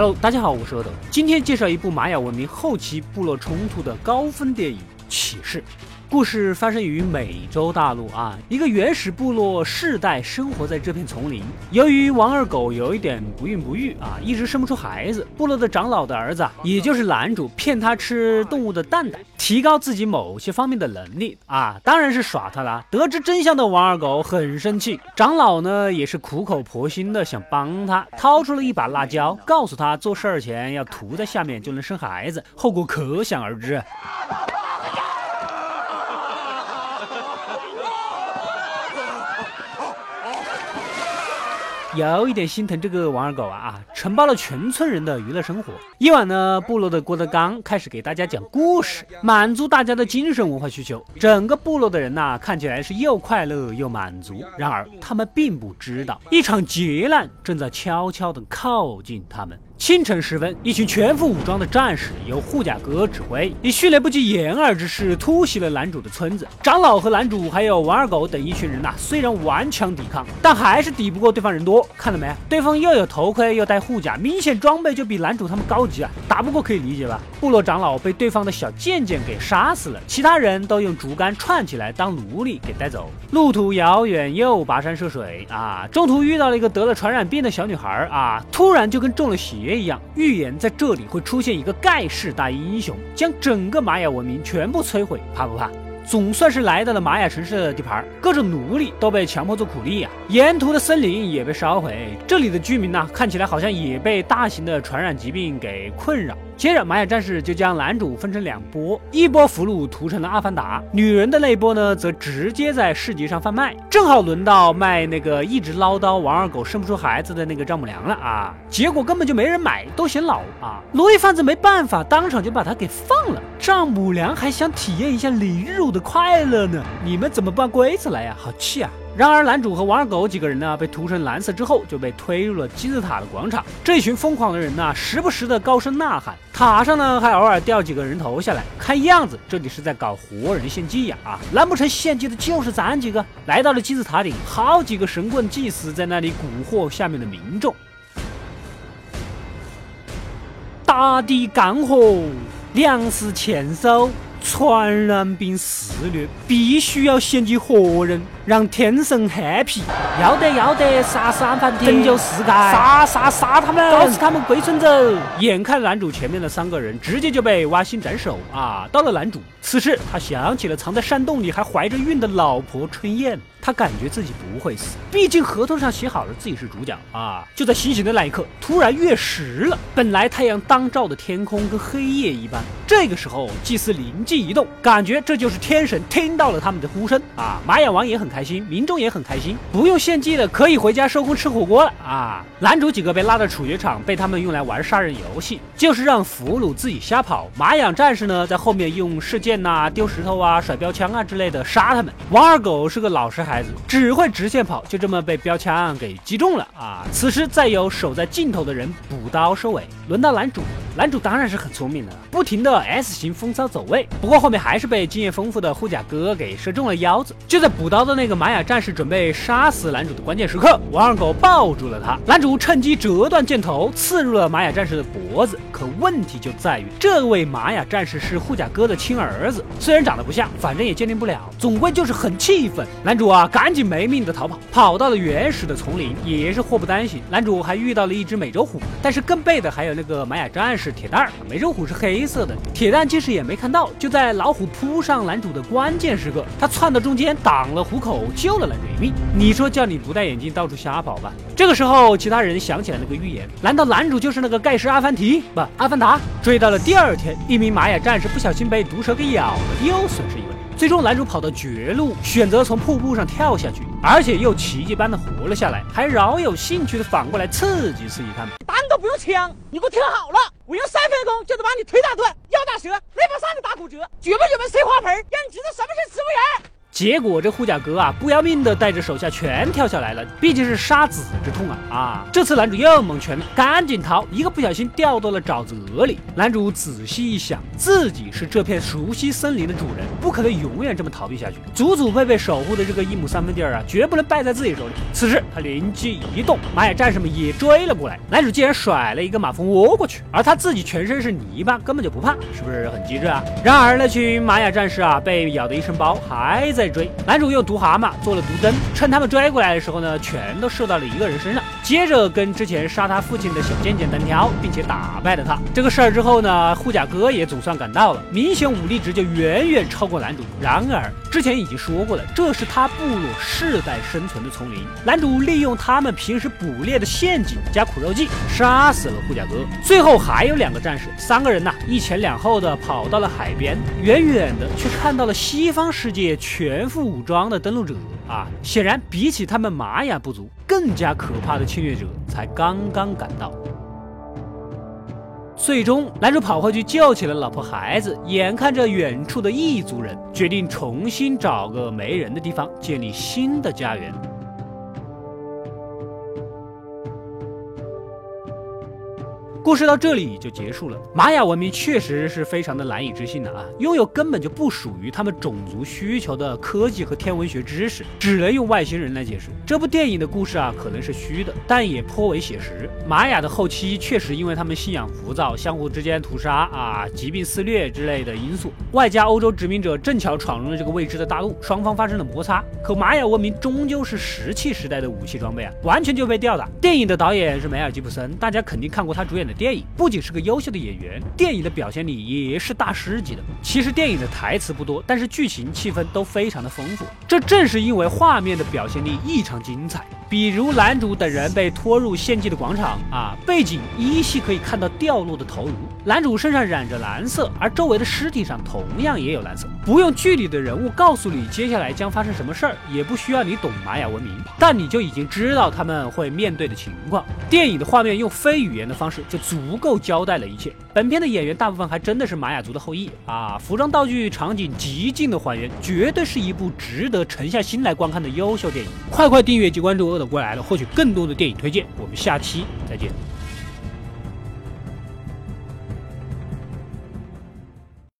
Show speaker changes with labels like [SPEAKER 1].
[SPEAKER 1] Hello，大家好，我是阿斗，今天介绍一部玛雅文明后期部落冲突的高分电影《启示》。故事发生于美洲大陆啊，一个原始部落世代生活在这片丛林。由于王二狗有一点不孕不育啊，一直生不出孩子。部落的长老的儿子，也就是男主，骗他吃动物的蛋蛋，提高自己某些方面的能力啊，当然是耍他了。得知真相的王二狗很生气，长老呢也是苦口婆心的想帮他，掏出了一把辣椒，告诉他做事儿前要涂在下面就能生孩子，后果可想而知。有一点心疼这个王二狗啊啊，承包了全村人的娱乐生活。夜晚呢，部落的郭德纲开始给大家讲故事，满足大家的精神文化需求。整个部落的人呐，看起来是又快乐又满足。然而，他们并不知道，一场劫难正在悄悄地靠近他们。清晨时分，一群全副武装的战士由护甲哥指挥，以迅雷不及掩耳之势突袭了男主的村子。长老和男主还有王二狗等一群人呐，虽然顽强抵抗，但还是抵不过对方人多。看到没？对方又有头盔又带护甲，明显装备就比男主他们高级啊！打不过可以理解吧？部落长老被对方的小贱贱给杀死了，其他人都用竹竿串起来当奴隶给带走。路途遥远又跋山涉水啊，中途遇到了一个得了传染病的小女孩啊，突然就跟中了邪。一样，预言在这里会出现一个盖世大英雄，将整个玛雅文明全部摧毁，怕不怕？总算是来到了玛雅城市的地盘，各种奴隶都被强迫做苦力啊，沿途的森林也被烧毁，这里的居民呢，看起来好像也被大型的传染疾病给困扰。接着，玛雅战士就将男主分成两波，一波俘虏屠成了阿凡达，女人的那波呢，则直接在市集上贩卖。正好轮到卖那个一直唠叨王二狗生不出孩子的那个丈母娘了啊！结果根本就没人买，都嫌老啊！奴役贩子没办法，当场就把他给放了。丈母娘还想体验一下凌辱的快乐呢，你们怎么不按规则来呀？好气啊！然而，男主和王二狗几个人呢，被涂成蓝色之后，就被推入了金字塔的广场。这群疯狂的人呢，时不时的高声呐喊，塔上呢还偶尔掉几个人头下来。看样子，这里是在搞活人献祭呀！啊，难不成献祭的就是咱几个？来到了金字塔顶，好几个神棍祭司在那里蛊惑下面的民众。大地干涸，粮食欠收。传染病肆虐，必须要献祭活人，让天神 happy。要得要得，杀死安凡提，拯救世界，杀杀杀他们，搞死他们龟孙子。眼看男主前面的三个人直接就被挖心斩首啊！到了男主，此时他想起了藏在山洞里还怀着孕的老婆春燕。他感觉自己不会死，毕竟合同上写好了自己是主角啊！就在清醒的那一刻，突然月食了。本来太阳当照的天空跟黑夜一般。这个时候，祭司灵机一动，感觉这就是天神听到了他们的呼声啊！玛雅王也很开开心，民众也很开心，不用献祭了，可以回家收工吃火锅了啊！男主几个被拉到处决场，被他们用来玩杀人游戏，就是让俘虏自己瞎跑。玛雅战士呢，在后面用射箭呐、丢石头啊、甩标枪啊之类的杀他们。王二狗是个老实孩子。只会直线跑，就这么被标枪给击中了啊！此时再由守在尽头的人补刀收尾，轮到男主。男主当然是很聪明的，不停的 S 型风骚走位，不过后面还是被经验丰富的护甲哥给射中了腰子。就在补刀的那个玛雅战士准备杀死男主的关键时刻，王二狗抱住了他，男主趁机折断箭头，刺入了玛雅战士的脖子。可问题就在于，这位玛雅战士是护甲哥的亲儿子，虽然长得不像，反正也鉴定不了，总归就是很气愤。男主啊，赶紧没命的逃跑，跑到了原始的丛林，也是祸不单行。男主还遇到了一只美洲虎，但是更背的还有那个玛雅战士。铁蛋儿，美洲虎是黑色的，铁蛋其实也没看到，就在老虎扑上男主的关键时刻，他窜到中间挡了虎口，救了男主一命。你说叫你不戴眼镜到处瞎跑吧？这个时候，其他人想起来那个预言，难道男主就是那个盖世阿凡提？不，阿凡达。追到了第二天，一名玛雅战士不小心被毒蛇给咬了，又损失一位。最终，男主跑到绝路，选择从瀑布上跳下去，而且又奇迹般的活了下来，还饶有兴趣的反过来刺激刺激他们。
[SPEAKER 2] 都不用枪，你给我听好了，我用三分钟就能把你腿打断，腰打折，肋巴扇子打骨折，绝不绝门塞花盆，让你知道什么是植物人。
[SPEAKER 1] 结果这护甲哥啊，不要命的带着手下全跳下来了，毕竟是杀子之痛啊啊！这次男主又蒙圈了，赶紧逃，一个不小心掉到了沼泽里。男主仔细一想，自己是这片熟悉森林的主人，不可能永远这么逃避下去，祖祖辈辈守护的这个一亩三分地儿啊，绝不能败在自己手里。此时他灵机一动，玛雅战士们也追了过来，男主竟然甩了一个马蜂窝过去，而他自己全身是泥巴，根本就不怕，是不是很机智啊？然而那群玛雅战士啊，被咬得一身包，还在追。男主用毒蛤蟆做了毒针，趁他们追过来的时候呢，全都射到了一个人身上。接着跟之前杀他父亲的小贱贱单挑，并且打败了他。这个事儿之后呢，护甲哥也总算赶到了，明显武力值就远远超过男主。然而之前已经说过了，这是他部落世代生存的丛林，男主利用他们平时捕猎的陷阱加苦肉计，杀死了护甲哥。最后还有两个战士，三个人呐，一前两后的跑到了海边，远远的却看到了西方世界全副武装的登陆者。啊，显然比起他们玛雅部族，更加可怕的侵略者才刚刚赶到。最终，男主跑回去救起了老婆孩子，眼看着远处的异族人，决定重新找个没人的地方建立新的家园。故事到这里就结束了。玛雅文明确实是非常的难以置信的啊，拥有根本就不属于他们种族需求的科技和天文学知识，只能用外星人来解释。这部电影的故事啊，可能是虚的，但也颇为写实。玛雅的后期确实因为他们信仰浮躁，相互之间屠杀啊、疾病肆虐之类的因素，外加欧洲殖民者正巧闯入了这个未知的大陆，双方发生了摩擦。可玛雅文明终究是石器时代的武器装备啊，完全就被吊打。电影的导演是梅尔吉普森，大家肯定看过他主演的。电影不仅是个优秀的演员，电影的表现力也是大师级的。其实电影的台词不多，但是剧情气氛都非常的丰富。这正是因为画面的表现力异常精彩。比如男主等人被拖入献祭的广场啊，背景依稀可以看到掉落的头颅。男主身上染着蓝色，而周围的尸体上同样也有蓝色。不用剧里的人物告诉你接下来将发生什么事儿，也不需要你懂玛雅文明，但你就已经知道他们会面对的情况。电影的画面用非语言的方式就足够交代了一切。本片的演员大部分还真的是玛雅族的后裔啊，服装、道具、场景极尽的还原，绝对是一部值得沉下心来观看的优秀电影。快快订阅及关注。的过来了，获取更多的电影推荐。我们下期再见。